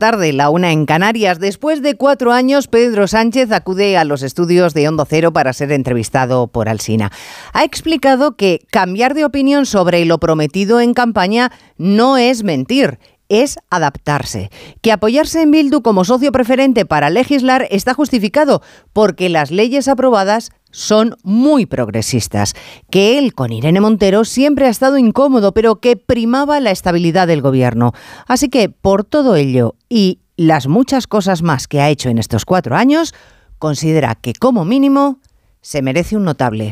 tarde, la una en Canarias. Después de cuatro años, Pedro Sánchez acude a los estudios de Hondo Cero para ser entrevistado por Alsina. Ha explicado que cambiar de opinión sobre lo prometido en campaña no es mentir es adaptarse. Que apoyarse en Bildu como socio preferente para legislar está justificado porque las leyes aprobadas son muy progresistas. Que él con Irene Montero siempre ha estado incómodo, pero que primaba la estabilidad del gobierno. Así que por todo ello y las muchas cosas más que ha hecho en estos cuatro años, considera que como mínimo se merece un notable.